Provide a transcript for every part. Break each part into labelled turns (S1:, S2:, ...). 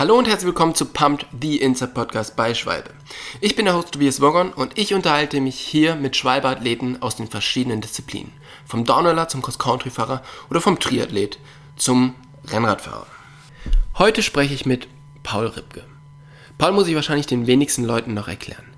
S1: Hallo und herzlich willkommen zu Pumped, the Insta Podcast bei Schwalbe. Ich bin der Host Tobias Wogon und ich unterhalte mich hier mit Schwalbe-Athleten aus den verschiedenen Disziplinen. Vom Downhiller zum Cross-Country-Fahrer oder vom Triathlet zum Rennradfahrer. Heute spreche ich mit Paul Ripke. Paul muss ich wahrscheinlich den wenigsten Leuten noch erklären.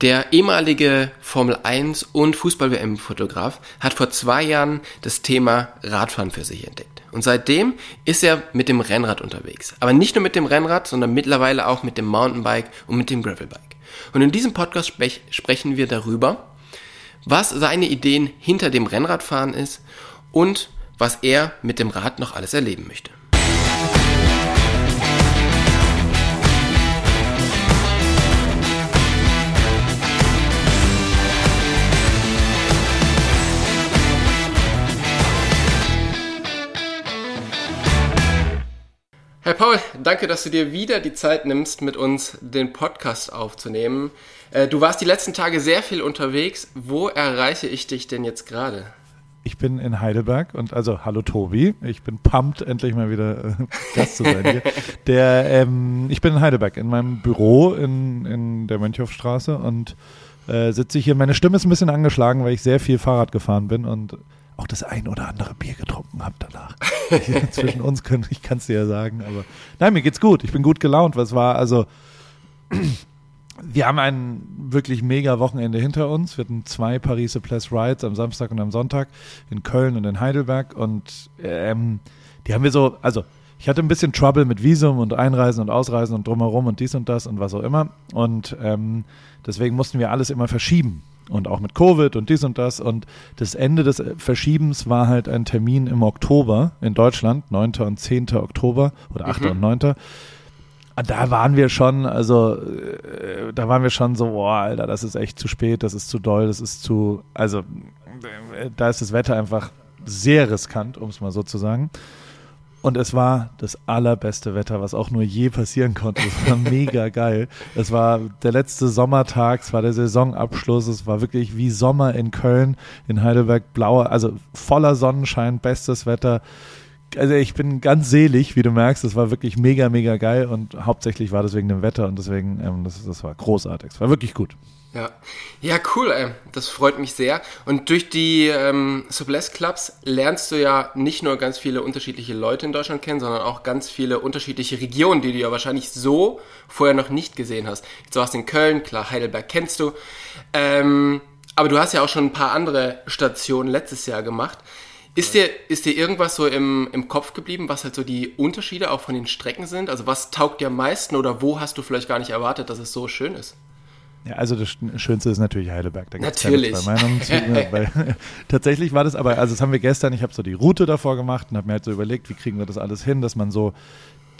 S1: Der ehemalige Formel 1 und Fußball-WM-Fotograf hat vor zwei Jahren das Thema Radfahren für sich entdeckt. Und seitdem ist er mit dem Rennrad unterwegs. Aber nicht nur mit dem Rennrad, sondern mittlerweile auch mit dem Mountainbike und mit dem Gravelbike. Und in diesem Podcast sprech sprechen wir darüber, was seine Ideen hinter dem Rennradfahren ist und was er mit dem Rad noch alles erleben möchte. Herr Paul, danke, dass du dir wieder die Zeit nimmst, mit uns den Podcast aufzunehmen. Äh, du warst die letzten Tage sehr viel unterwegs. Wo erreiche ich dich denn jetzt gerade?
S2: Ich bin in Heidelberg und also hallo Tobi, ich bin pumped, endlich mal wieder äh, Gast zu sein hier. Der, ähm, ich bin in Heidelberg in meinem Büro in, in der Mönchhofstraße und äh, sitze hier. Meine Stimme ist ein bisschen angeschlagen, weil ich sehr viel Fahrrad gefahren bin und auch das ein oder andere Bier getrunken habe danach. Zwischen uns können, ich kann es dir ja sagen, aber nein, mir geht's gut. Ich bin gut gelaunt. Was war also? Wir haben ein wirklich mega Wochenende hinter uns. Wir hatten zwei Paris Place Rides am Samstag und am Sonntag in Köln und in Heidelberg und ähm, die haben wir so, also ich hatte ein bisschen Trouble mit Visum und Einreisen und Ausreisen und drumherum und dies und das und was auch immer und ähm, deswegen mussten wir alles immer verschieben und auch mit Covid und dies und das. Und das Ende des Verschiebens war halt ein Termin im Oktober in Deutschland, 9. und 10. Oktober oder 8. Mhm. und 9. Da waren wir schon, also äh, da waren wir schon so, boah, Alter, das ist echt zu spät, das ist zu doll, das ist zu, also äh, da ist das Wetter einfach sehr riskant, um es mal so zu sagen. Und es war das allerbeste Wetter, was auch nur je passieren konnte. Es war mega geil. Es war der letzte Sommertag, es war der Saisonabschluss, es war wirklich wie Sommer in Köln, in Heidelberg, blauer, also voller Sonnenschein, bestes Wetter. Also ich bin ganz selig, wie du merkst. Es war wirklich mega, mega geil und hauptsächlich war das wegen dem Wetter und deswegen, ähm, das, das war großartig. Es war wirklich gut.
S1: Ja, ja, cool, ey. das freut mich sehr. Und durch die ähm, Subless Clubs lernst du ja nicht nur ganz viele unterschiedliche Leute in Deutschland kennen, sondern auch ganz viele unterschiedliche Regionen, die du ja wahrscheinlich so vorher noch nicht gesehen hast. Du warst in Köln, klar, Heidelberg kennst du. Ähm, aber du hast ja auch schon ein paar andere Stationen letztes Jahr gemacht. Ist dir, ist dir irgendwas so im, im Kopf geblieben, was halt so die Unterschiede auch von den Strecken sind? Also was taugt dir am meisten oder wo hast du vielleicht gar nicht erwartet, dass es so schön ist?
S2: Ja, also das Schönste ist natürlich Heidelberg.
S1: Da gibt's natürlich.
S2: Keine zwei Meinungen zu. Ne, weil, tatsächlich war das aber, also das haben wir gestern, ich habe so die Route davor gemacht und habe mir halt so überlegt, wie kriegen wir das alles hin, dass man so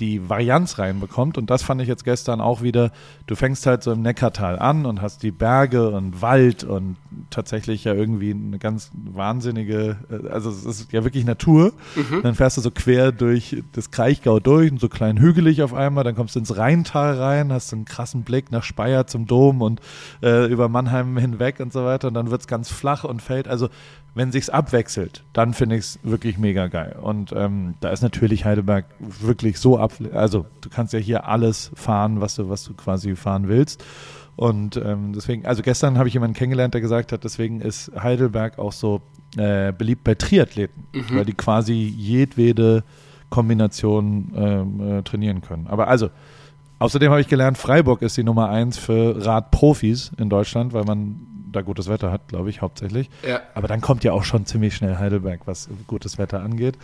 S2: die Varianz reinbekommt. Und das fand ich jetzt gestern auch wieder. Du fängst halt so im Neckartal an und hast die Berge und Wald und tatsächlich ja irgendwie eine ganz wahnsinnige, äh, also es ist ja wirklich Natur. Mhm. Dann fährst du so quer durch das Kraichgau durch und so klein hügelig auf einmal. Dann kommst du ins Rheintal rein, hast einen krassen Blick nach Speyer zum Dom und äh, über Mannheim hinweg und so weiter. Und dann wird es ganz flach und fällt. Also wenn sich's abwechselt, dann finde ich es wirklich mega geil. Und ähm, da ist natürlich Heidelberg wirklich so ab, also du kannst ja hier alles fahren, was du, was du quasi fahren willst. Und ähm, deswegen, also gestern habe ich jemanden kennengelernt, der gesagt hat, deswegen ist Heidelberg auch so äh, beliebt bei Triathleten, mhm. weil die quasi jedwede Kombination ähm, äh, trainieren können. Aber also, außerdem habe ich gelernt, Freiburg ist die Nummer eins für Radprofis in Deutschland, weil man da gutes Wetter hat, glaube ich, hauptsächlich. Ja. Aber dann kommt ja auch schon ziemlich schnell Heidelberg, was gutes Wetter angeht.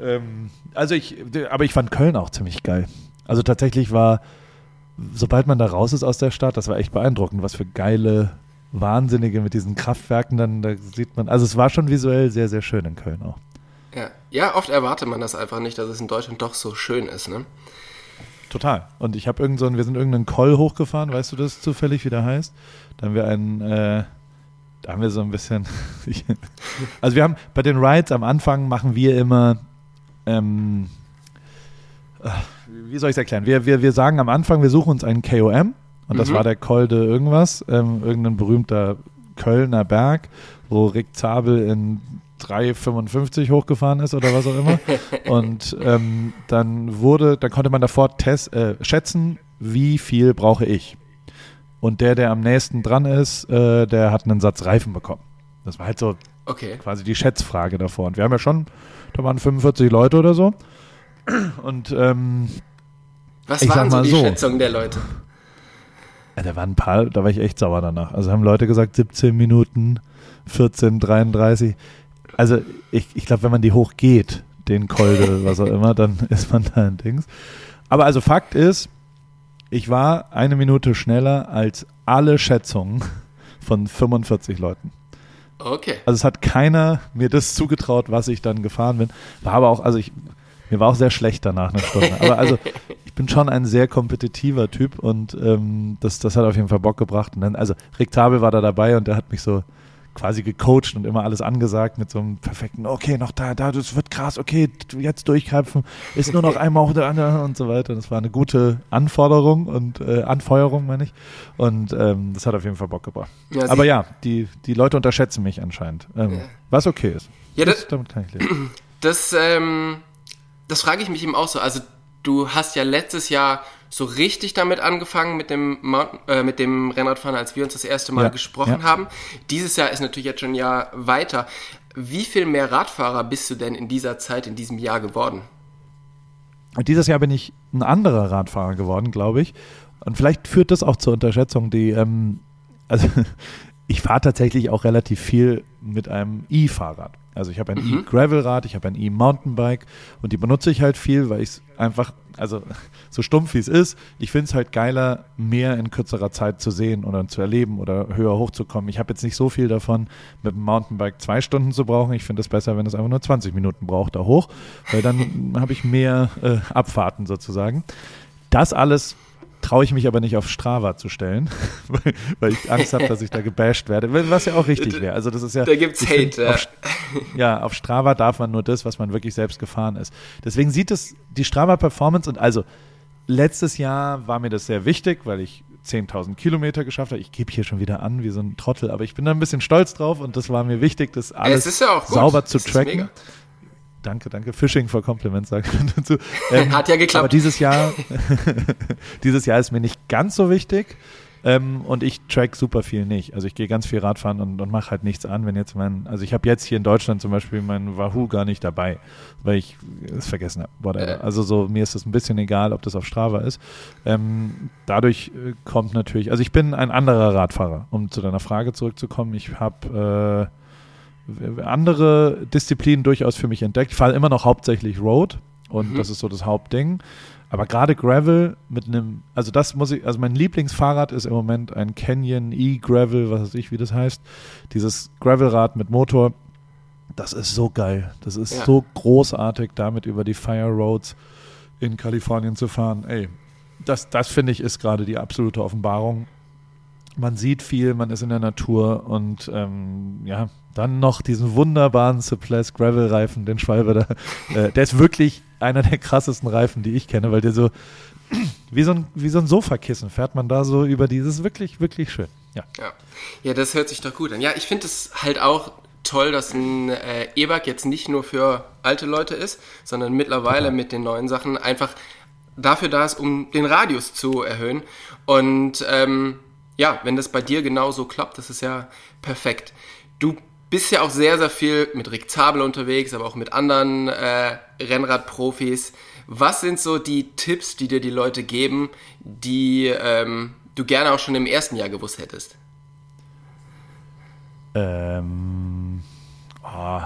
S2: Ähm, also ich, aber ich fand Köln auch ziemlich geil. Also tatsächlich war, sobald man da raus ist aus der Stadt, das war echt beeindruckend, was für geile Wahnsinnige mit diesen Kraftwerken dann, da sieht man, also es war schon visuell sehr, sehr schön in Köln auch.
S1: Ja, ja oft erwartet man das einfach nicht, dass es in Deutschland doch so schön ist, ne?
S2: Total. Und ich habe irgend so, wir sind irgendeinen Koll hochgefahren, weißt du das zufällig, wie der heißt? Da haben wir einen, äh, da haben wir so ein bisschen. also wir haben bei den Rides am Anfang machen wir immer. Ähm, äh, wie soll ich es erklären? Wir, wir, wir sagen am Anfang, wir suchen uns einen KOM und das mhm. war der Kolde irgendwas, ähm, irgendein berühmter Kölner Berg, wo Rick Zabel in 3,55 hochgefahren ist oder was auch immer. Und ähm, dann wurde, dann konnte man davor test, äh, schätzen, wie viel brauche ich. Und der, der am nächsten dran ist, äh, der hat einen Satz Reifen bekommen. Das war halt so okay. quasi die Schätzfrage davor. Und wir haben ja schon, da waren 45 Leute oder so. Und ähm,
S1: was waren so die so, Schätzungen der Leute?
S2: Ja, da waren ein paar, da war ich echt sauer danach. Also haben Leute gesagt 17 Minuten, 14, 33. Also ich, ich glaube, wenn man die hochgeht, den Kolde, was auch immer, dann ist man da ein Dings. Aber also Fakt ist, ich war eine Minute schneller als alle Schätzungen von 45 Leuten.
S1: Okay.
S2: Also es hat keiner mir das zugetraut, was ich dann gefahren bin. War aber auch, also ich, mir war auch sehr schlecht danach eine Stunde. Aber also ich bin schon ein sehr kompetitiver Typ und ähm, das, das hat auf jeden Fall Bock gebracht. Und dann, also Rick Tabel war da dabei und der hat mich so quasi gecoacht und immer alles angesagt mit so einem perfekten, okay, noch da, da, das wird krass, okay, jetzt durchgreifen, ist nur noch einmal hoch der und so weiter. Das war eine gute Anforderung und äh, Anfeuerung, meine ich. Und ähm, das hat auf jeden Fall Bock gebracht. Ja, Aber ja, die, die Leute unterschätzen mich anscheinend. Ähm, ja. Was okay ist.
S1: Ja, das, das, damit kann ich leben. Das, ähm, das frage ich mich eben auch so. Also du hast ja letztes Jahr so richtig damit angefangen mit dem, Mountain, äh, mit dem Rennradfahren, als wir uns das erste Mal ja, gesprochen ja. haben. Dieses Jahr ist natürlich jetzt schon ein Jahr weiter. Wie viel mehr Radfahrer bist du denn in dieser Zeit, in diesem Jahr geworden?
S2: Dieses Jahr bin ich ein anderer Radfahrer geworden, glaube ich. Und vielleicht führt das auch zur Unterschätzung, die, ähm, also ich fahre tatsächlich auch relativ viel mit einem E-Fahrrad. Also ich habe ein mhm. E-Gravelrad, ich habe ein E-Mountainbike und die benutze ich halt viel, weil ich es einfach, also so stumpf wie es ist, ich finde es halt geiler, mehr in kürzerer Zeit zu sehen oder zu erleben oder höher hochzukommen. Ich habe jetzt nicht so viel davon, mit dem Mountainbike zwei Stunden zu brauchen. Ich finde es besser, wenn es einfach nur 20 Minuten braucht da hoch, weil dann habe ich mehr äh, Abfahrten sozusagen. Das alles traue ich mich aber nicht auf Strava zu stellen, weil, ich Angst habe, dass ich da gebasht werde, was ja auch richtig wäre. Also das ist ja.
S1: Da gibt's Hate. Find,
S2: ja. Auf, ja, auf Strava darf man nur das, was man wirklich selbst gefahren ist. Deswegen sieht es die Strava Performance und also letztes Jahr war mir das sehr wichtig, weil ich 10.000 Kilometer geschafft habe. Ich gebe hier schon wieder an wie so ein Trottel, aber ich bin da ein bisschen stolz drauf und das war mir wichtig, das alles ja sauber zu tracken. Danke, danke. Fishing for Compliments, sagt man dazu.
S1: Ähm, Hat ja geklappt.
S2: Aber dieses Jahr, dieses Jahr ist mir nicht ganz so wichtig. Ähm, und ich track super viel nicht. Also ich gehe ganz viel Radfahren und, und mache halt nichts an, wenn jetzt mein, also ich habe jetzt hier in Deutschland zum Beispiel meinen Wahoo gar nicht dabei, weil ich es vergessen habe. Whatever. Äh. Also so, mir ist es ein bisschen egal, ob das auf Strava ist. Ähm, dadurch äh, kommt natürlich, also ich bin ein anderer Radfahrer, um zu deiner Frage zurückzukommen. Ich habe äh, andere Disziplinen durchaus für mich entdeckt. Ich fahre immer noch hauptsächlich Road und mhm. das ist so das Hauptding. Aber gerade Gravel mit einem, also das muss ich, also mein Lieblingsfahrrad ist im Moment ein Canyon E-Gravel, was weiß ich, wie das heißt. Dieses Gravelrad mit Motor, das ist so geil. Das ist ja. so großartig, damit über die Fire Roads in Kalifornien zu fahren. Ey, das, das finde ich ist gerade die absolute Offenbarung. Man sieht viel, man ist in der Natur und ähm, ja, dann noch diesen wunderbaren Suppress Gravel Reifen, den Schwalbe da. Äh, der ist wirklich einer der krassesten Reifen, die ich kenne, weil der so wie so ein, wie so ein Sofakissen fährt man da so über dieses wirklich, wirklich schön. Ja.
S1: Ja, ja das hört sich doch gut an. Ja, ich finde es halt auch toll, dass ein äh, E-Bike jetzt nicht nur für alte Leute ist, sondern mittlerweile ja. mit den neuen Sachen einfach dafür da ist, um den Radius zu erhöhen. Und ähm, ja, wenn das bei dir genauso klappt, das ist ja perfekt. Du bist ja auch sehr, sehr viel mit Rick Zabel unterwegs, aber auch mit anderen äh, Rennradprofis. Was sind so die Tipps, die dir die Leute geben, die ähm, du gerne auch schon im ersten Jahr gewusst hättest?
S2: Ähm, oh,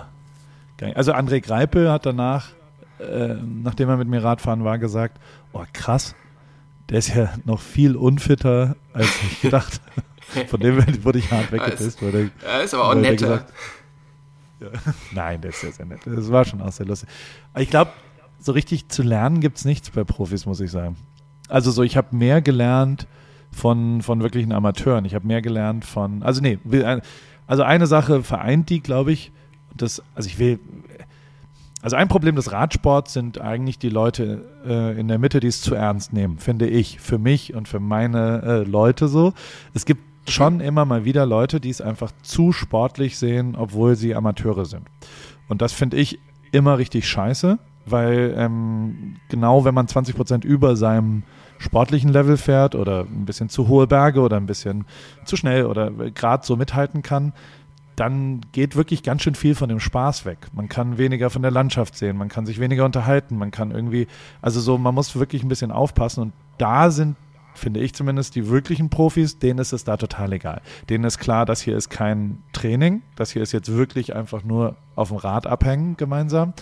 S2: also André Greipel hat danach, äh, nachdem er mit mir Radfahren war, gesagt, oh krass, der ist ja noch viel unfitter, als ich gedacht habe. Von dem wurde ich hart weggepisst.
S1: Ja, ja, ist aber auch netter. Gesagt,
S2: ja. Nein, der ist sehr, sehr nett. Das war schon auch sehr lustig. Aber ich glaube, so richtig zu lernen gibt es nichts bei Profis, muss ich sagen. Also so, ich habe mehr gelernt von, von wirklichen Amateuren. Ich habe mehr gelernt von, also nee, also eine Sache vereint die, glaube ich. Das, also ich will, also ein Problem des Radsports sind eigentlich die Leute äh, in der Mitte, die es zu ernst nehmen, finde ich, für mich und für meine äh, Leute so. Es gibt schon immer mal wieder Leute, die es einfach zu sportlich sehen, obwohl sie Amateure sind. Und das finde ich immer richtig scheiße, weil ähm, genau wenn man 20 Prozent über seinem sportlichen Level fährt oder ein bisschen zu hohe Berge oder ein bisschen zu schnell oder gerade so mithalten kann, dann geht wirklich ganz schön viel von dem Spaß weg. Man kann weniger von der Landschaft sehen, man kann sich weniger unterhalten, man kann irgendwie, also so, man muss wirklich ein bisschen aufpassen und da sind finde ich zumindest, die wirklichen Profis, denen ist es da total egal. Denen ist klar, das hier ist kein Training, das hier ist jetzt wirklich einfach nur auf dem Rad abhängen gemeinsam.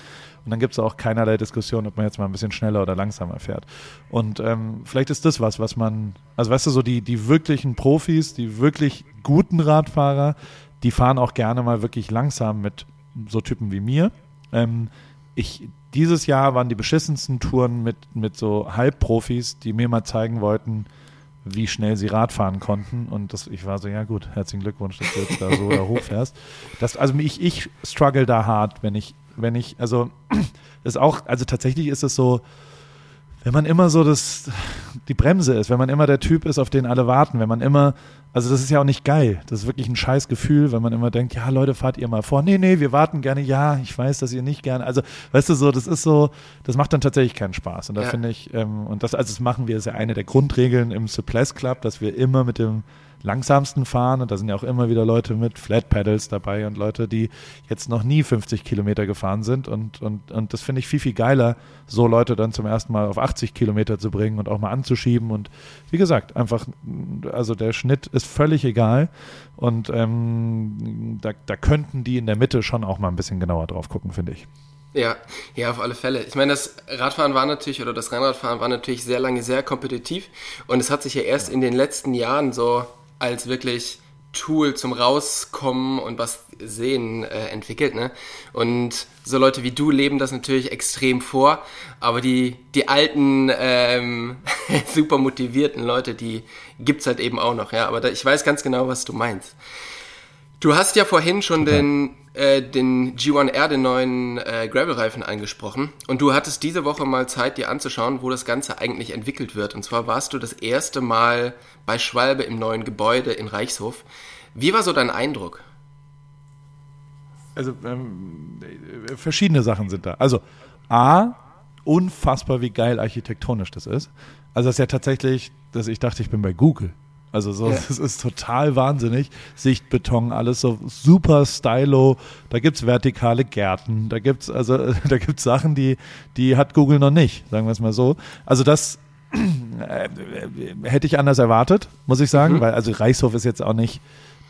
S2: Und dann gibt es auch keinerlei Diskussion, ob man jetzt mal ein bisschen schneller oder langsamer fährt. Und ähm, vielleicht ist das was, was man, also weißt du, so die, die wirklichen Profis, die wirklich guten Radfahrer, die fahren auch gerne mal wirklich langsam mit so Typen wie mir. Ähm, ich, dieses Jahr waren die beschissensten Touren mit, mit so Halbprofis, die mir mal zeigen wollten, wie schnell sie Rad fahren konnten. Und das, ich war so, ja gut, herzlichen Glückwunsch, dass du jetzt da so da hochfährst. Das, also ich, ich struggle da hart, wenn ich, wenn ich, also ist auch, also tatsächlich ist es so, wenn man immer so das, die Bremse ist, wenn man immer der Typ ist, auf den alle warten, wenn man immer, also das ist ja auch nicht geil. Das ist wirklich ein scheiß Gefühl, wenn man immer denkt, ja Leute, fahrt ihr mal vor. Nee, nee, wir warten gerne. Ja, ich weiß, dass ihr nicht gerne. Also, weißt du so, das ist so, das macht dann tatsächlich keinen Spaß. Und da ja. finde ich, ähm, und das, also das machen wir, ist ja eine der Grundregeln im Suppress Club, dass wir immer mit dem langsamsten fahren. Und da sind ja auch immer wieder Leute mit Flat Pedals dabei und Leute, die jetzt noch nie 50 Kilometer gefahren sind. Und, und, und das finde ich viel, viel geiler, so Leute dann zum ersten Mal auf 80 Kilometer zu bringen und auch mal anzuschieben. Und wie gesagt, einfach, also der Schnitt ist völlig egal. Und ähm, da, da könnten die in der Mitte schon auch mal ein bisschen genauer drauf gucken, finde ich.
S1: Ja, ja, auf alle Fälle. Ich meine, das Radfahren war natürlich, oder das Rennradfahren war natürlich sehr lange sehr kompetitiv und es hat sich ja erst in den letzten Jahren so als wirklich Tool zum Rauskommen und was sehen äh, entwickelt. Ne? Und so Leute wie du leben das natürlich extrem vor, aber die, die alten, ähm, super motivierten Leute, die gibt's halt eben auch noch. Ja, aber da, ich weiß ganz genau, was du meinst. Du hast ja vorhin schon den, äh, den G1R, den neuen äh, Gravel-Reifen angesprochen. Und du hattest diese Woche mal Zeit, dir anzuschauen, wo das Ganze eigentlich entwickelt wird. Und zwar warst du das erste Mal bei Schwalbe im neuen Gebäude in Reichshof. Wie war so dein Eindruck?
S2: Also ähm, verschiedene Sachen sind da. Also A, unfassbar, wie geil architektonisch das ist. Also das ist ja tatsächlich, dass ich dachte, ich bin bei Google. Also so, ja. das ist total wahnsinnig. Sichtbeton, alles so super stylo. Da gibt's vertikale Gärten. Da gibt's also, da gibt's Sachen, die, die hat Google noch nicht, sagen wir es mal so. Also das äh, hätte ich anders erwartet, muss ich sagen, mhm. weil also Reichshof ist jetzt auch nicht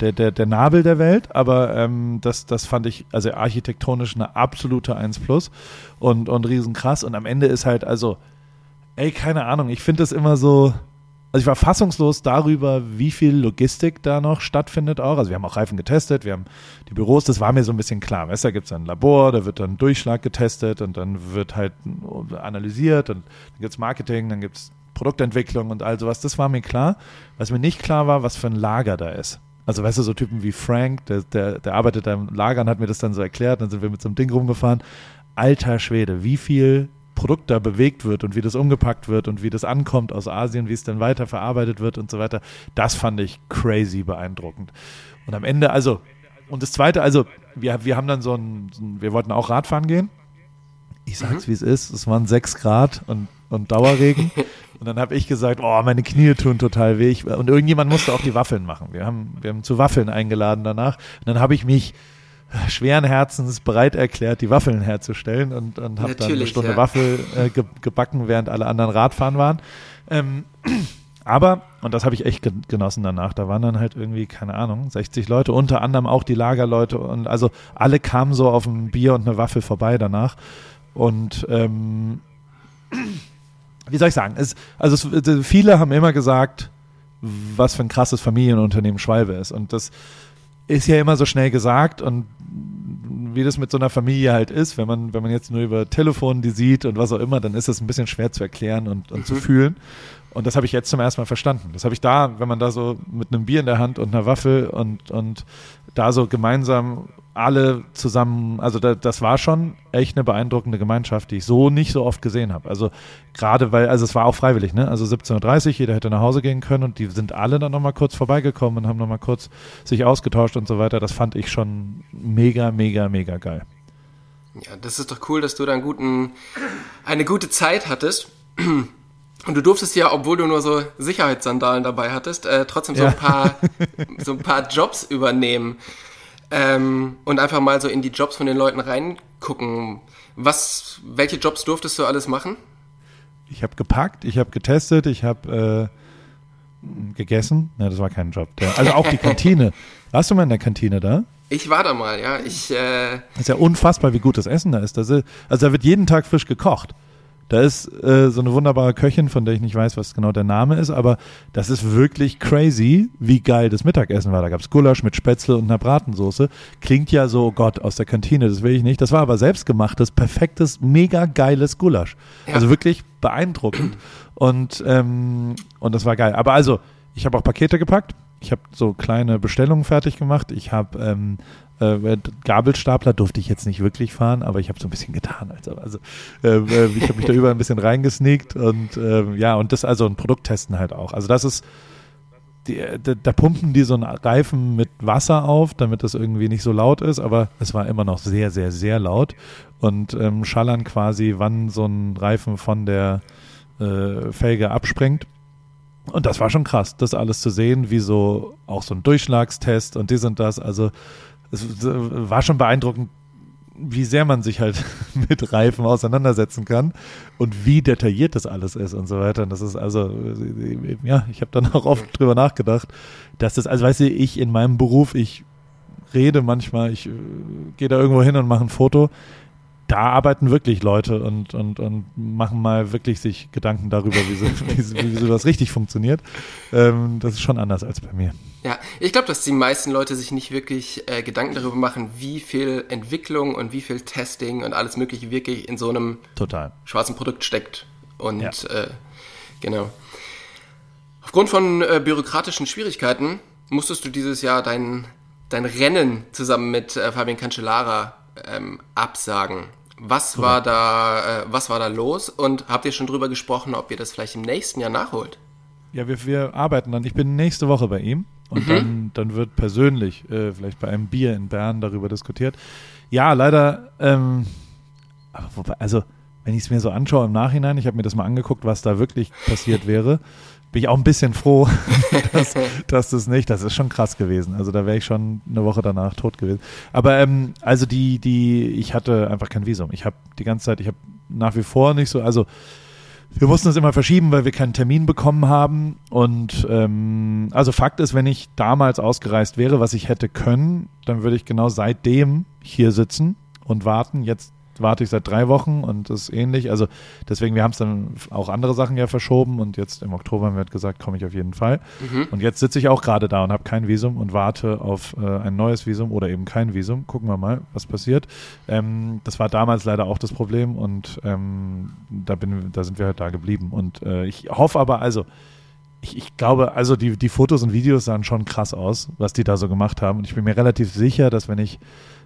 S2: der, der, der Nabel der Welt, aber ähm, das, das fand ich also architektonisch eine absolute 1 plus und, und riesenkrass. Und am Ende ist halt, also, ey, keine Ahnung, ich finde das immer so, also ich war fassungslos darüber, wie viel Logistik da noch stattfindet auch. Also wir haben auch Reifen getestet, wir haben die Büros, das war mir so ein bisschen klar. Weißt du, da gibt es ein Labor, da wird dann Durchschlag getestet und dann wird halt analysiert und dann gibt es Marketing, dann gibt es Produktentwicklung und all sowas. Das war mir klar. Was mir nicht klar war, was für ein Lager da ist. Also weißt du, so Typen wie Frank, der, der, der arbeitet da im Lager und hat mir das dann so erklärt, dann sind wir mit so einem Ding rumgefahren. Alter Schwede, wie viel Produkt da bewegt wird und wie das umgepackt wird und wie das ankommt aus Asien, wie es dann weiter verarbeitet wird und so weiter, das fand ich crazy beeindruckend. Und am Ende, also, und das Zweite, also, wir, wir haben dann so ein, wir wollten auch Radfahren gehen. Ich sag's, mhm. wie es ist, es waren sechs Grad und, und Dauerregen. Und dann habe ich gesagt, oh, meine Knie tun total weh. Und irgendjemand musste auch die Waffeln machen. Wir haben, wir haben zu Waffeln eingeladen danach. Und dann habe ich mich schweren Herzens bereit erklärt, die Waffeln herzustellen und, und habe dann eine Stunde ja. Waffel äh, ge gebacken, während alle anderen Radfahren waren. Ähm, aber, und das habe ich echt genossen danach, da waren dann halt irgendwie, keine Ahnung, 60 Leute, unter anderem auch die Lagerleute und also alle kamen so auf ein Bier und eine Waffel vorbei danach. Und ähm, wie soll ich sagen, es, also es, viele haben immer gesagt, was für ein krasses Familienunternehmen Schwalbe ist. Und das ist ja immer so schnell gesagt und wie das mit so einer Familie halt ist, wenn man, wenn man jetzt nur über Telefon die sieht und was auch immer, dann ist das ein bisschen schwer zu erklären und, und mhm. zu fühlen. Und das habe ich jetzt zum ersten Mal verstanden. Das habe ich da, wenn man da so mit einem Bier in der Hand und einer Waffel und, und da so gemeinsam alle zusammen, also da, das war schon echt eine beeindruckende Gemeinschaft, die ich so nicht so oft gesehen habe. Also gerade weil, also es war auch freiwillig, ne? Also 17.30 Uhr, jeder hätte nach Hause gehen können und die sind alle dann nochmal kurz vorbeigekommen und haben nochmal kurz sich ausgetauscht und so weiter. Das fand ich schon mega, mega, mega geil.
S1: Ja, das ist doch cool, dass du da einen guten, eine gute Zeit hattest. Und du durftest ja, obwohl du nur so Sicherheitssandalen dabei hattest, äh, trotzdem so, ja. ein paar, so ein paar Jobs übernehmen ähm, und einfach mal so in die Jobs von den Leuten reingucken. Was, welche Jobs durftest du alles machen?
S2: Ich habe gepackt, ich habe getestet, ich habe äh, gegessen. Ne, das war kein Job. Also auch die Kantine. Warst du mal in der Kantine da?
S1: Ich war da mal, ja. Ich, äh
S2: das ist ja unfassbar, wie gut das Essen da ist. Ist also da wird jeden Tag frisch gekocht. Da ist äh, so eine wunderbare Köchin, von der ich nicht weiß, was genau der Name ist, aber das ist wirklich crazy, wie geil das Mittagessen war. Da gab es Gulasch mit Spätzle und einer Bratensoße. Klingt ja so, oh Gott, aus der Kantine, das will ich nicht. Das war aber selbstgemachtes, perfektes, mega geiles Gulasch. Ja. Also wirklich beeindruckend. Und, ähm, und das war geil. Aber also, ich habe auch Pakete gepackt. Ich habe so kleine Bestellungen fertig gemacht. Ich habe ähm, äh, Gabelstapler durfte ich jetzt nicht wirklich fahren, aber ich habe so ein bisschen getan. Also, also äh, äh ich habe mich da überall ein bisschen reingesneakt und äh, ja, und das also ein Produkt testen halt auch. Also das ist, die, da, da, pumpen die so einen Reifen mit Wasser auf, damit das irgendwie nicht so laut ist, aber es war immer noch sehr, sehr, sehr laut und ähm, schallern quasi, wann so ein Reifen von der äh, Felge abspringt. Und das war schon krass, das alles zu sehen, wie so auch so ein Durchschlagstest und dies und das. Also es war schon beeindruckend, wie sehr man sich halt mit Reifen auseinandersetzen kann und wie detailliert das alles ist und so weiter. Und das ist also, ja, ich habe dann auch oft drüber nachgedacht, dass das, also weißt du, ich in meinem Beruf, ich rede manchmal, ich äh, gehe da irgendwo hin und mache ein Foto da arbeiten wirklich Leute und, und, und machen mal wirklich sich Gedanken darüber, wie, so, wie, wie sowas richtig funktioniert. Ähm, das ist schon anders als bei mir.
S1: Ja, ich glaube, dass die meisten Leute sich nicht wirklich äh, Gedanken darüber machen, wie viel Entwicklung und wie viel Testing und alles Mögliche wirklich in so einem
S2: Total.
S1: schwarzen Produkt steckt. Und ja. äh, genau. Aufgrund von äh, bürokratischen Schwierigkeiten musstest du dieses Jahr dein, dein Rennen zusammen mit äh, Fabian Cancellara ähm, absagen. Was so. war da, äh, was war da los? Und habt ihr schon drüber gesprochen, ob ihr das vielleicht im nächsten Jahr nachholt?
S2: Ja, wir, wir arbeiten dann. Ich bin nächste Woche bei ihm und mhm. dann, dann wird persönlich, äh, vielleicht bei einem Bier in Bern, darüber diskutiert. Ja, leider, ähm, wobei, also wenn ich es mir so anschaue im Nachhinein, ich habe mir das mal angeguckt, was da wirklich passiert wäre bin ich auch ein bisschen froh, dass, dass das nicht, das ist schon krass gewesen. Also da wäre ich schon eine Woche danach tot gewesen. Aber ähm, also die, die, ich hatte einfach kein Visum. Ich habe die ganze Zeit, ich habe nach wie vor nicht so, also wir mussten es immer verschieben, weil wir keinen Termin bekommen haben. Und ähm, also Fakt ist, wenn ich damals ausgereist wäre, was ich hätte können, dann würde ich genau seitdem hier sitzen und warten. Jetzt warte ich seit drei Wochen und das ist ähnlich. Also deswegen, wir haben es dann auch andere Sachen ja verschoben und jetzt im Oktober haben wir halt gesagt, komme ich auf jeden Fall. Mhm. Und jetzt sitze ich auch gerade da und habe kein Visum und warte auf äh, ein neues Visum oder eben kein Visum. Gucken wir mal, was passiert. Ähm, das war damals leider auch das Problem und ähm, da, bin, da sind wir halt da geblieben. Und äh, ich hoffe aber, also ich, ich, glaube, also die, die Fotos und Videos sahen schon krass aus, was die da so gemacht haben. Und ich bin mir relativ sicher, dass wenn ich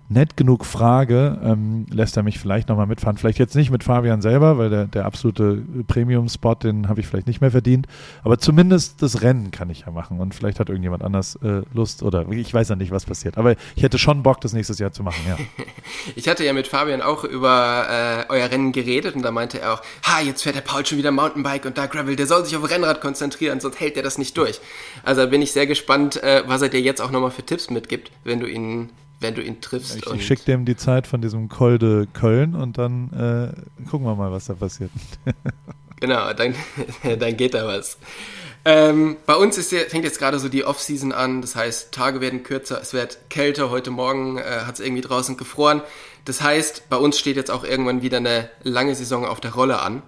S2: nett genug frage, ähm, lässt er mich vielleicht nochmal mitfahren. Vielleicht jetzt nicht mit Fabian selber, weil der, der absolute Premium-Spot, den habe ich vielleicht nicht mehr verdient. Aber zumindest das Rennen kann ich ja machen. Und vielleicht hat irgendjemand anders äh, Lust oder ich weiß ja nicht, was passiert. Aber ich hätte schon Bock, das nächstes Jahr zu machen, ja.
S1: ich hatte ja mit Fabian auch über äh, euer Rennen geredet und da meinte er auch, ha, jetzt fährt der Paul schon wieder Mountainbike und da Gravel, der soll sich auf Rennrad konzentrieren, sonst hält er das nicht durch. Also bin ich sehr gespannt, äh, was er dir jetzt auch nochmal für Tipps mitgibt, wenn du ihn wenn du ihn triffst.
S2: Ich, ich schicke dem die Zeit von diesem Col de Köln und dann äh, gucken wir mal, was da passiert.
S1: genau, dann, dann geht da was. Ähm, bei uns ist fängt jetzt gerade so die Off-Season an, das heißt, Tage werden kürzer, es wird kälter. Heute Morgen äh, hat es irgendwie draußen gefroren. Das heißt, bei uns steht jetzt auch irgendwann wieder eine lange Saison auf der Rolle an.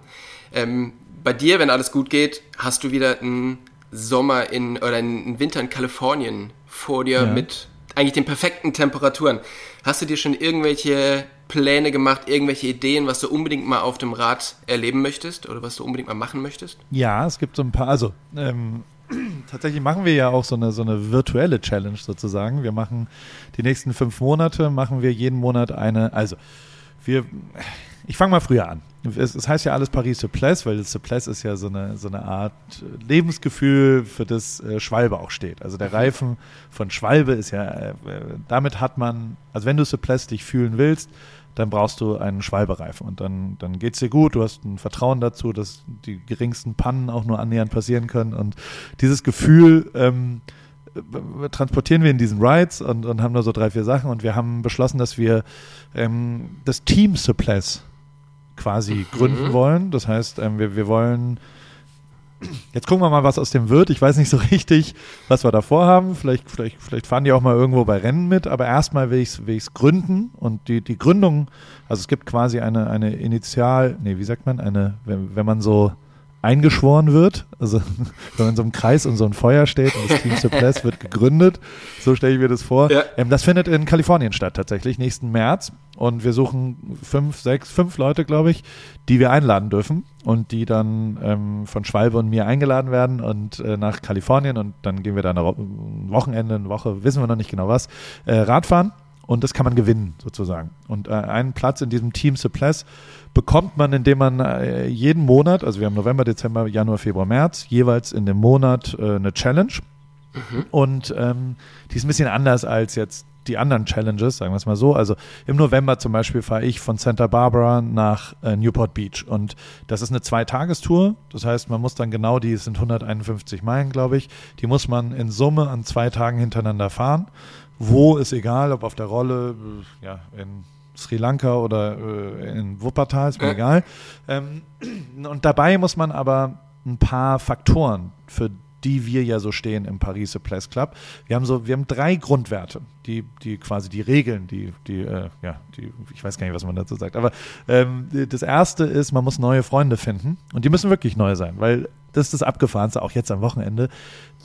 S1: Ähm, bei dir, wenn alles gut geht, hast du wieder einen Sommer in oder einen Winter in Kalifornien vor dir ja. mit eigentlich den perfekten Temperaturen. Hast du dir schon irgendwelche Pläne gemacht, irgendwelche Ideen, was du unbedingt mal auf dem Rad erleben möchtest oder was du unbedingt mal machen möchtest?
S2: Ja, es gibt so ein paar. Also, ähm, tatsächlich machen wir ja auch so eine, so eine virtuelle Challenge sozusagen. Wir machen die nächsten fünf Monate, machen wir jeden Monat eine, also wir, ich fange mal früher an. Es, es, heißt ja alles Paris Souplesse, weil das Souplesse ist ja so eine, so eine Art Lebensgefühl, für das äh, Schwalbe auch steht. Also der Reifen von Schwalbe ist ja, äh, damit hat man, also wenn du Souplesse dich fühlen willst, dann brauchst du einen Schwalbereifen und dann, dann geht es dir gut, du hast ein Vertrauen dazu, dass die geringsten Pannen auch nur annähernd passieren können und dieses Gefühl, ähm, transportieren wir in diesen Rides und, und haben da so drei, vier Sachen und wir haben beschlossen, dass wir ähm, das Team Suppress quasi mhm. gründen wollen. Das heißt, ähm, wir, wir wollen Jetzt gucken wir mal, was aus dem wird. Ich weiß nicht so richtig, was wir da vorhaben. Vielleicht, vielleicht, vielleicht fahren die auch mal irgendwo bei Rennen mit, aber erstmal will ich es will gründen. Und die, die Gründung, also es gibt quasi eine, eine Initial, nee, wie sagt man, eine, wenn, wenn man so eingeschworen wird. Also wenn man in so einem Kreis und so ein Feuer steht und das Team Suppress wird gegründet. So stelle ich mir das vor. Ja. Ähm, das findet in Kalifornien statt tatsächlich, nächsten März. Und wir suchen fünf, sechs, fünf Leute, glaube ich, die wir einladen dürfen und die dann ähm, von Schwalbe und mir eingeladen werden und äh, nach Kalifornien und dann gehen wir da ein Wochenende, eine Woche, wissen wir noch nicht genau was, äh, Radfahren und das kann man gewinnen sozusagen. Und äh, einen Platz in diesem Team Suppress bekommt man, indem man äh, jeden Monat, also wir haben November, Dezember, Januar, Februar, März, jeweils in dem Monat äh, eine Challenge. Mhm. Und ähm, die ist ein bisschen anders als jetzt die anderen Challenges, sagen wir es mal so. Also im November zum Beispiel fahre ich von Santa Barbara nach äh, Newport Beach und das ist eine Zweitagestour. Das heißt, man muss dann genau, die sind 151 Meilen, glaube ich, die muss man in Summe an zwei Tagen hintereinander fahren. Wo ist egal, ob auf der Rolle, äh, ja, in Sri Lanka oder äh, in Wuppertal, ist mir egal. Ähm, und dabei muss man aber ein paar Faktoren, für die wir ja so stehen im Paris Place Club. Wir haben so, wir haben drei Grundwerte, die, die quasi die Regeln, die, die, äh, ja, die, ich weiß gar nicht, was man dazu sagt. Aber ähm, das erste ist, man muss neue Freunde finden und die müssen wirklich neu sein, weil das ist das Abgefahrenste, auch jetzt am Wochenende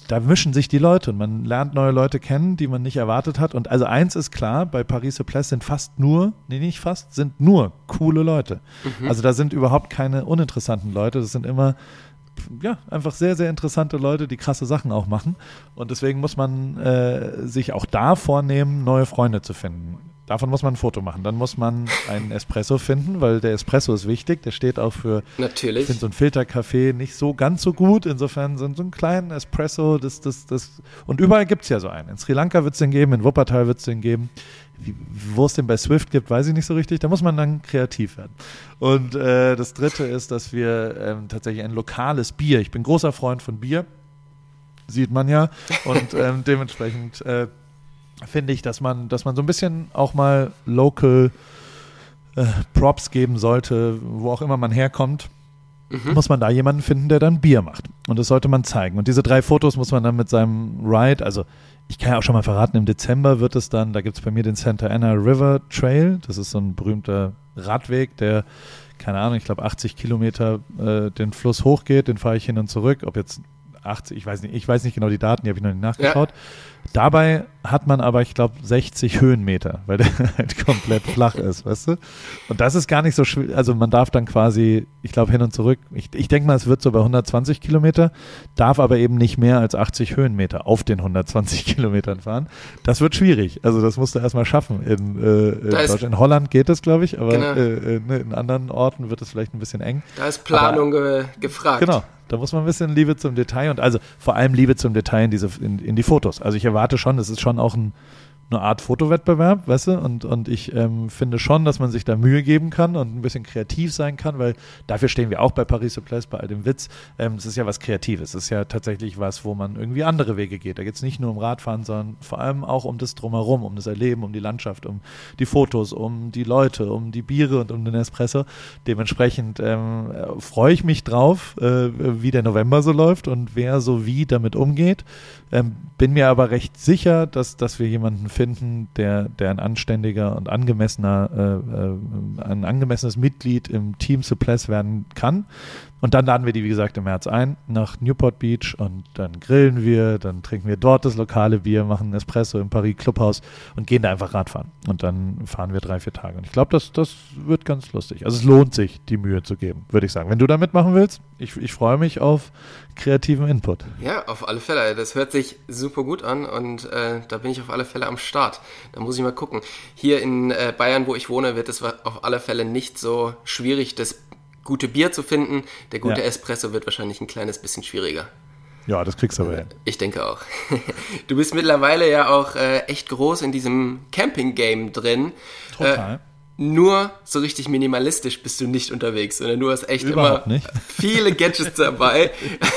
S2: da mischen sich die Leute und man lernt neue Leute kennen, die man nicht erwartet hat. Und also eins ist klar, bei Paris Place sind fast nur, nee, nicht fast, sind nur coole Leute. Mhm. Also da sind überhaupt keine uninteressanten Leute. Das sind immer ja, einfach sehr, sehr interessante Leute, die krasse Sachen auch machen. Und deswegen muss man äh, sich auch da vornehmen, neue Freunde zu finden. Davon muss man ein Foto machen. Dann muss man einen Espresso finden, weil der Espresso ist wichtig. Der steht auch für,
S1: Natürlich.
S2: ich finde so ein Filterkaffee nicht so ganz so gut. Insofern sind so einen kleinen Espresso, das, das, das, und überall gibt es ja so einen. In Sri Lanka wird es den geben, in Wuppertal wird es den geben. Wo es den bei Swift gibt, weiß ich nicht so richtig. Da muss man dann kreativ werden. Und äh, das dritte ist, dass wir ähm, tatsächlich ein lokales Bier, ich bin großer Freund von Bier, sieht man ja. Und ähm, dementsprechend äh, finde ich, dass man, dass man so ein bisschen auch mal local äh, Props geben sollte, wo auch immer man herkommt. Mhm. Muss man da jemanden finden, der dann Bier macht. Und das sollte man zeigen. Und diese drei Fotos muss man dann mit seinem Ride, also ich kann ja auch schon mal verraten, im Dezember wird es dann, da gibt es bei mir den Santa Ana River Trail. Das ist so ein berühmter Radweg, der, keine Ahnung, ich glaube 80 Kilometer äh, den Fluss hochgeht. Den fahre ich hin und zurück. Ob jetzt 80, ich weiß nicht, ich weiß nicht genau die Daten, die habe ich noch nicht nachgeschaut. Ja. Dabei hat man aber, ich glaube, 60 Höhenmeter, weil der halt komplett flach ist, weißt du? Und das ist gar nicht so schwer. Also man darf dann quasi, ich glaube, hin und zurück. Ich, ich denke mal, es wird so bei 120 Kilometer, darf aber eben nicht mehr als 80 Höhenmeter auf den 120 Kilometern fahren. Das wird schwierig. Also das musst du erstmal schaffen. In, äh, in, Deutschland. in Holland geht das, glaube ich, aber genau. äh, ne, in anderen Orten wird es vielleicht ein bisschen eng.
S1: Da ist Planung aber, gefragt.
S2: Genau. Da muss man ein bisschen Liebe zum Detail und also vor allem Liebe zum Detail in, diese, in, in die Fotos. Also ich erwarte schon, das ist schon auch ein eine Art Fotowettbewerb, weißt du? Und, und ich ähm, finde schon, dass man sich da Mühe geben kann und ein bisschen kreativ sein kann, weil dafür stehen wir auch bei Paris Place, bei all dem Witz. Ähm, es ist ja was Kreatives. Es ist ja tatsächlich was, wo man irgendwie andere Wege geht. Da geht es nicht nur um Radfahren, sondern vor allem auch um das Drumherum, um das Erleben, um die Landschaft, um die Fotos, um die Leute, um die Biere und um den Espresso. Dementsprechend ähm, freue ich mich drauf, äh, wie der November so läuft und wer so wie damit umgeht. Ähm, bin mir aber recht sicher, dass, dass wir jemanden finden, der, der ein anständiger und angemessener, äh, äh, ein angemessenes Mitglied im Team Suppress werden kann. Und dann laden wir die, wie gesagt, im März ein nach Newport Beach und dann grillen wir, dann trinken wir dort das lokale Bier, machen Espresso im Paris Clubhaus und gehen da einfach Radfahren. Und dann fahren wir drei, vier Tage. Und ich glaube, das, das wird ganz lustig. Also es lohnt sich, die Mühe zu geben, würde ich sagen. Wenn du da mitmachen willst, ich, ich freue mich auf kreativen Input.
S1: Ja, auf alle Fälle. Das hört sich super gut an und äh, da bin ich auf alle Fälle am Start. Da muss ich mal gucken. Hier in äh, Bayern, wo ich wohne, wird es auf alle Fälle nicht so schwierig, das gute Bier zu finden. Der gute ja. Espresso wird wahrscheinlich ein kleines bisschen schwieriger.
S2: Ja, das kriegst du aber hin.
S1: Ich denke auch. Du bist mittlerweile ja auch äh, echt groß in diesem Camping-Game drin.
S2: Total.
S1: Äh, nur so richtig minimalistisch bist du nicht unterwegs, sondern du hast echt
S2: Überhaupt
S1: immer
S2: nicht.
S1: viele Gadgets dabei.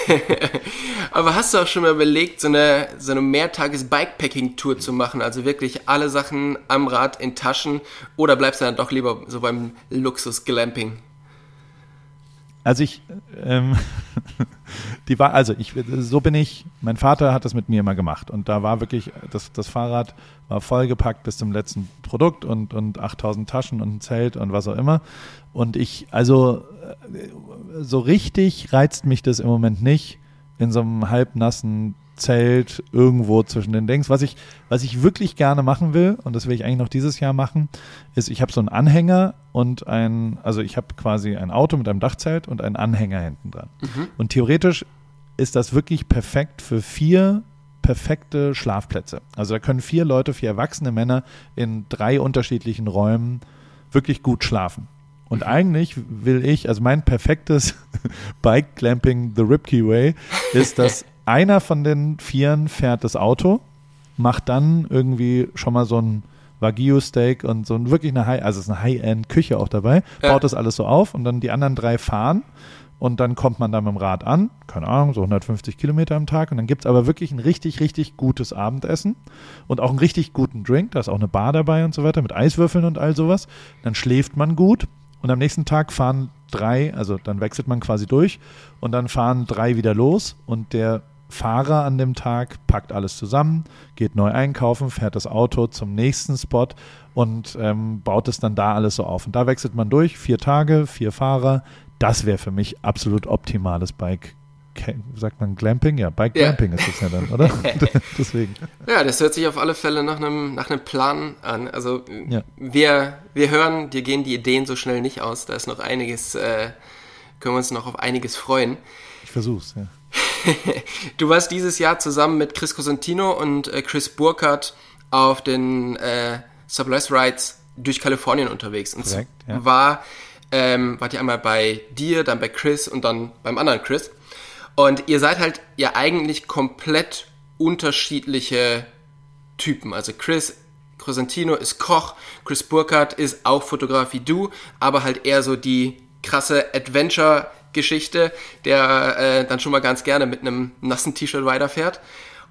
S1: Aber hast du auch schon mal überlegt, so eine, so eine Mehrtages-Bikepacking-Tour zu machen? Also wirklich alle Sachen am Rad in Taschen oder bleibst du dann doch lieber so beim Luxus-Glamping?
S2: Also ich, ähm, die war, also ich, so bin ich, mein Vater hat das mit mir immer gemacht und da war wirklich, das, das Fahrrad war vollgepackt bis zum letzten Produkt und, und 8000 Taschen und ein Zelt und was auch immer. Und ich, also äh, so richtig reizt mich das im Moment nicht, in so einem halbnassen Zelt irgendwo zwischen den Dings. Was ich, was ich wirklich gerne machen will, und das will ich eigentlich noch dieses Jahr machen, ist, ich habe so einen Anhänger und ein, also ich habe quasi ein Auto mit einem Dachzelt und einen Anhänger hinten dran. Mhm. Und theoretisch ist das wirklich perfekt für vier perfekte Schlafplätze. Also da können vier Leute, vier erwachsene Männer in drei unterschiedlichen Räumen wirklich gut schlafen. Und mhm. eigentlich will ich, also mein perfektes Bike Clamping The Ripkey Way ist, dass einer von den Vieren fährt das Auto, macht dann irgendwie schon mal so ein Wagyu-Steak und so ein, wirklich eine High, also es ist eine High-End-Küche auch dabei, ja. baut das alles so auf und dann die anderen drei fahren und dann kommt man da mit dem Rad an, keine Ahnung, so 150 Kilometer am Tag und dann gibt es aber wirklich ein richtig, richtig gutes Abendessen und auch einen richtig guten Drink, da ist auch eine Bar dabei und so weiter mit Eiswürfeln und all sowas. Dann schläft man gut und am nächsten Tag fahren drei, also dann wechselt man quasi durch und dann fahren drei wieder los und der Fahrer an dem Tag packt alles zusammen, geht neu einkaufen, fährt das Auto zum nächsten Spot und ähm, baut es dann da alles so auf. Und da wechselt man durch, vier Tage, vier Fahrer. Das wäre für mich absolut optimales Bike. Sagt man Glamping? Ja, Bike Glamping ja. ist das ja dann, oder? Deswegen.
S1: Ja, das hört sich auf alle Fälle nach einem, nach einem Plan an. Also ja. wir, wir hören, dir gehen die Ideen so schnell nicht aus. Da ist noch einiges, äh, können wir uns noch auf einiges freuen.
S2: Ich versuch's, ja.
S1: du warst dieses Jahr zusammen mit Chris Cosentino und äh, Chris Burkhardt auf den äh, Subless Rides durch Kalifornien unterwegs. Und
S2: Korrekt, ja.
S1: war, ähm, wart ihr einmal bei dir, dann bei Chris und dann beim anderen Chris. Und ihr seid halt ja eigentlich komplett unterschiedliche Typen. Also Chris Cosentino ist Koch, Chris Burkhardt ist auch Fotograf wie du, aber halt eher so die krasse Adventure Geschichte, der äh, dann schon mal ganz gerne mit einem nassen T-Shirt weiterfährt.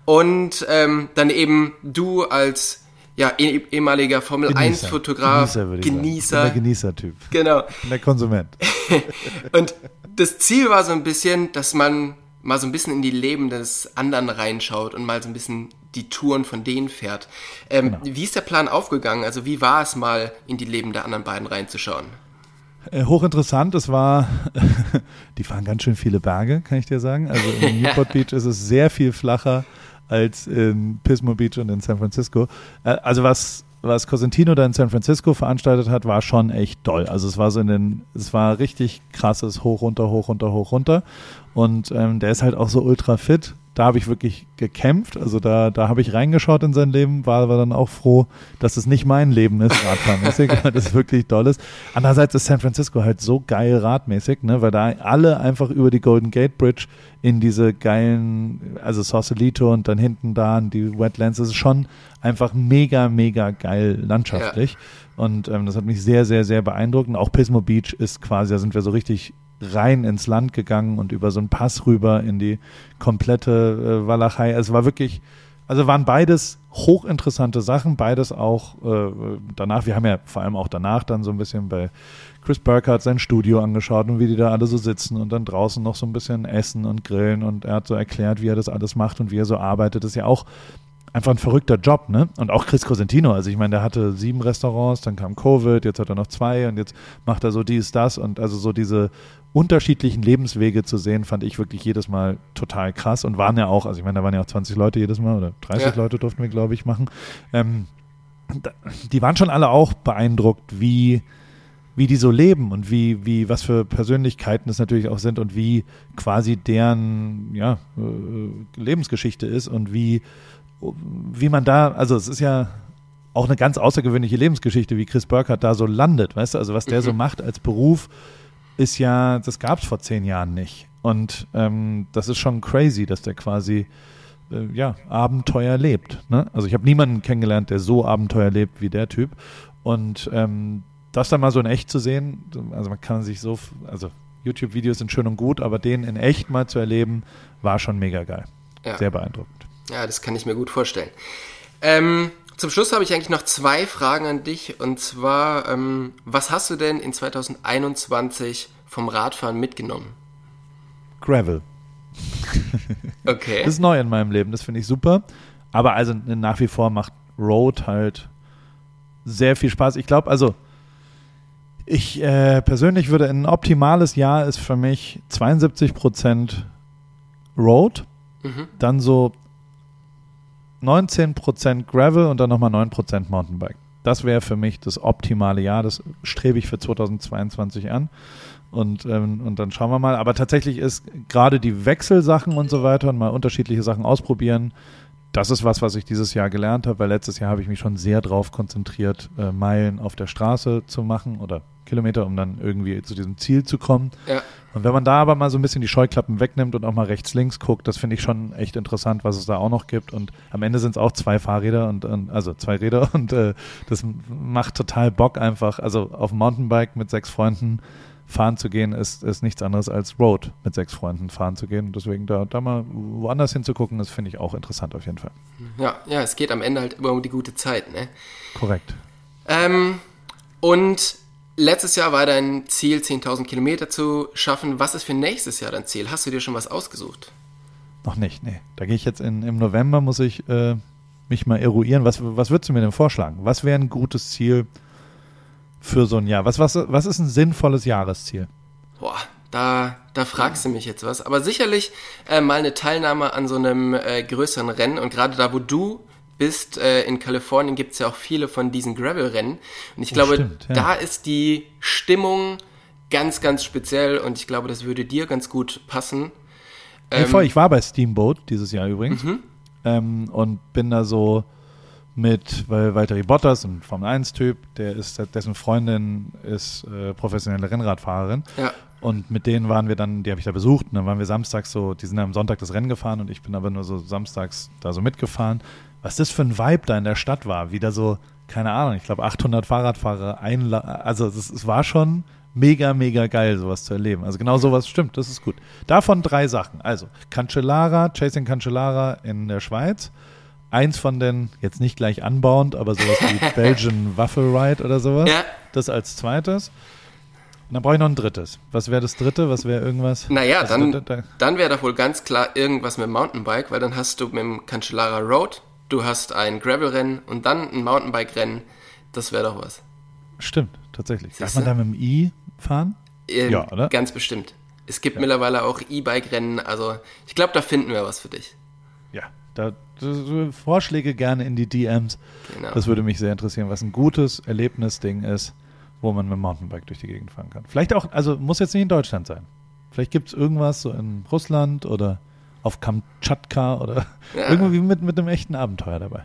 S1: Und ähm, dann eben du als ja, eh, ehemaliger Formel Genießer. 1 Fotograf,
S2: Genießer,
S1: Genießer.
S2: Der Genießer-Typ.
S1: Genau.
S2: Der Konsument.
S1: und das Ziel war so ein bisschen, dass man mal so ein bisschen in die Leben des anderen reinschaut und mal so ein bisschen die Touren von denen fährt. Ähm, genau. Wie ist der Plan aufgegangen? Also wie war es mal in die Leben der anderen beiden reinzuschauen?
S2: Äh, hochinteressant, es war, die fahren ganz schön viele Berge, kann ich dir sagen. Also in Newport Beach ist es sehr viel flacher als in Pismo Beach und in San Francisco. Äh, also was, was Cosentino da in San Francisco veranstaltet hat, war schon echt toll. Also es war so in den, es war richtig krasses Hoch, runter, hoch, runter, hoch, runter. Und ähm, der ist halt auch so ultra fit da habe ich wirklich gekämpft. Also da, da habe ich reingeschaut in sein Leben, war aber dann auch froh, dass es nicht mein Leben ist, radfahrmäßig, weil das wirklich toll ist. Andererseits ist San Francisco halt so geil radmäßig, ne, weil da alle einfach über die Golden Gate Bridge in diese geilen, also Sausalito und dann hinten da in die Wetlands, das ist schon einfach mega, mega geil landschaftlich. Ja. Und ähm, das hat mich sehr, sehr, sehr beeindruckt. Und auch Pismo Beach ist quasi, da sind wir so richtig rein ins Land gegangen und über so einen Pass rüber in die komplette äh, Walachei. Also es war wirklich, also waren beides hochinteressante Sachen, beides auch äh, danach. Wir haben ja vor allem auch danach dann so ein bisschen bei Chris Burkhardt sein Studio angeschaut und wie die da alle so sitzen und dann draußen noch so ein bisschen essen und grillen und er hat so erklärt, wie er das alles macht und wie er so arbeitet. Das ist ja auch einfach ein verrückter Job, ne? Und auch Chris Cosentino, also ich meine, der hatte sieben Restaurants, dann kam Covid, jetzt hat er noch zwei und jetzt macht er so dies, das und also so diese unterschiedlichen Lebenswege zu sehen, fand ich wirklich jedes Mal total krass und waren ja auch, also ich meine, da waren ja auch 20 Leute jedes Mal oder 30 ja. Leute durften wir, glaube ich, machen. Ähm, die waren schon alle auch beeindruckt, wie wie die so leben und wie, wie, was für Persönlichkeiten es natürlich auch sind und wie quasi deren ja, äh, Lebensgeschichte ist und wie, wie man da, also es ist ja auch eine ganz außergewöhnliche Lebensgeschichte, wie Chris Burkhardt da so landet, weißt du, also was der mhm. so macht als Beruf, ist ja, das gab es vor zehn Jahren nicht. Und ähm, das ist schon crazy, dass der quasi äh, ja, Abenteuer lebt. Ne? Also ich habe niemanden kennengelernt, der so Abenteuer lebt wie der Typ. Und ähm, das dann mal so in echt zu sehen, also man kann sich so, also YouTube-Videos sind schön und gut, aber den in echt mal zu erleben, war schon mega geil. Ja. Sehr beeindruckend.
S1: Ja, das kann ich mir gut vorstellen. Ähm, zum Schluss habe ich eigentlich noch zwei Fragen an dich. Und zwar, ähm, was hast du denn in 2021 vom Radfahren mitgenommen?
S2: Gravel.
S1: Okay.
S2: Das ist neu in meinem Leben, das finde ich super. Aber also nach wie vor macht Road halt sehr viel Spaß. Ich glaube, also ich äh, persönlich würde ein optimales Jahr ist für mich 72% Road, mhm. dann so 19% Gravel und dann nochmal 9% Mountainbike. Das wäre für mich das optimale Jahr. Das strebe ich für 2022 an. Und, ähm, und dann schauen wir mal. Aber tatsächlich ist gerade die Wechselsachen und so weiter und mal unterschiedliche Sachen ausprobieren, das ist was, was ich dieses Jahr gelernt habe, weil letztes Jahr habe ich mich schon sehr darauf konzentriert, äh, Meilen auf der Straße zu machen oder Kilometer, um dann irgendwie zu diesem Ziel zu kommen. Ja. Und wenn man da aber mal so ein bisschen die Scheuklappen wegnimmt und auch mal rechts, links guckt, das finde ich schon echt interessant, was es da auch noch gibt. Und am Ende sind es auch zwei Fahrräder und, und, also zwei Räder und äh, das macht total Bock einfach. Also auf dem Mountainbike mit sechs Freunden fahren zu gehen, ist, ist nichts anderes als Road mit sechs Freunden fahren zu gehen. Und deswegen da, da mal woanders hinzugucken, das finde ich auch interessant auf jeden Fall.
S1: Ja, ja, es geht am Ende halt immer um die gute Zeit, ne?
S2: Korrekt.
S1: Ähm, und letztes Jahr war dein Ziel, 10.000 Kilometer zu schaffen. Was ist für nächstes Jahr dein Ziel? Hast du dir schon was ausgesucht?
S2: Noch nicht, nee. Da gehe ich jetzt in, im November, muss ich äh, mich mal eruieren. Was, was würdest du mir denn vorschlagen? Was wäre ein gutes Ziel für so ein Jahr? Was, was, was ist ein sinnvolles Jahresziel?
S1: Boah, da, da fragst du mich jetzt was. Aber sicherlich äh, mal eine Teilnahme an so einem äh, größeren Rennen. Und gerade da, wo du bist, äh, in Kalifornien gibt es ja auch viele von diesen Gravel-Rennen. Und ich glaube, stimmt, ja. da ist die Stimmung ganz, ganz speziell. Und ich glaube, das würde dir ganz gut passen.
S2: Ähm, hey, ich war bei Steamboat dieses Jahr übrigens. Mhm. Ähm, und bin da so mit weil Valtteri Bottas, ein Formel-1-Typ, der ist, dessen Freundin ist äh, professionelle Rennradfahrerin. Ja. Und mit denen waren wir dann, die habe ich da besucht, und dann waren wir samstags so, die sind am Sonntag das Rennen gefahren und ich bin aber nur so samstags da so mitgefahren. Was das für ein Vibe da in der Stadt war, wieder so, keine Ahnung, ich glaube 800 Fahrradfahrer einladen, also es war schon mega, mega geil, sowas zu erleben. Also genau sowas stimmt, das ist gut. Davon drei Sachen. Also Cancellara, Chasing Cancellara in der Schweiz, eins von den, jetzt nicht gleich anbauend, aber sowas wie Belgian Waffle Ride oder sowas. Ja. Das als zweites. Und dann brauche ich noch ein drittes. Was wäre das dritte? Was wäre irgendwas?
S1: Naja, dann, da, da, dann wäre da wohl ganz klar irgendwas mit dem Mountainbike, weil dann hast du mit dem Cancellara Road, du hast ein Gravel-Rennen und dann ein Mountainbike-Rennen. Das wäre doch was.
S2: Stimmt, tatsächlich. Darf man da mit dem i fahren?
S1: Ähm, ja, oder? Ganz bestimmt. Es gibt ja. mittlerweile auch E-Bike-Rennen, also ich glaube, da finden wir was für dich.
S2: Ja, da, Vorschläge gerne in die DMs. Genau. Das würde mich sehr interessieren, was ein gutes Erlebnisding ist, wo man mit dem Mountainbike durch die Gegend fahren kann. Vielleicht auch, also muss jetzt nicht in Deutschland sein. Vielleicht gibt es irgendwas so in Russland oder auf Kamtschatka oder ja. irgendwie mit, mit einem echten Abenteuer dabei.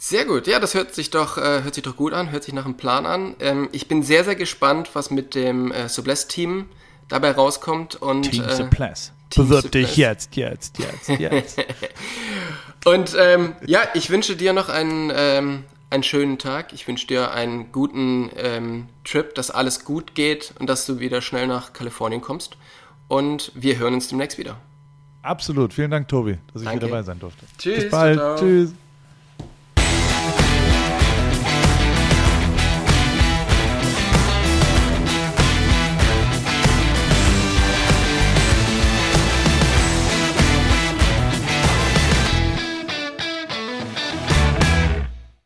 S1: Sehr gut, ja, das hört sich doch, äh, hört sich doch gut an, hört sich nach einem Plan an. Ähm, ich bin sehr, sehr gespannt, was mit dem äh, Subless-Team dabei rauskommt. Und,
S2: Team äh, Subless. Bewirb dich jetzt, jetzt, jetzt, jetzt.
S1: und ähm, ja, ich wünsche dir noch einen, ähm, einen schönen Tag. Ich wünsche dir einen guten ähm, Trip, dass alles gut geht und dass du wieder schnell nach Kalifornien kommst. Und wir hören uns demnächst wieder.
S2: Absolut. Vielen Dank, Tobi, dass ich Danke. wieder dabei sein durfte.
S1: Tschüss. Bis bald. Ciao. Tschüss.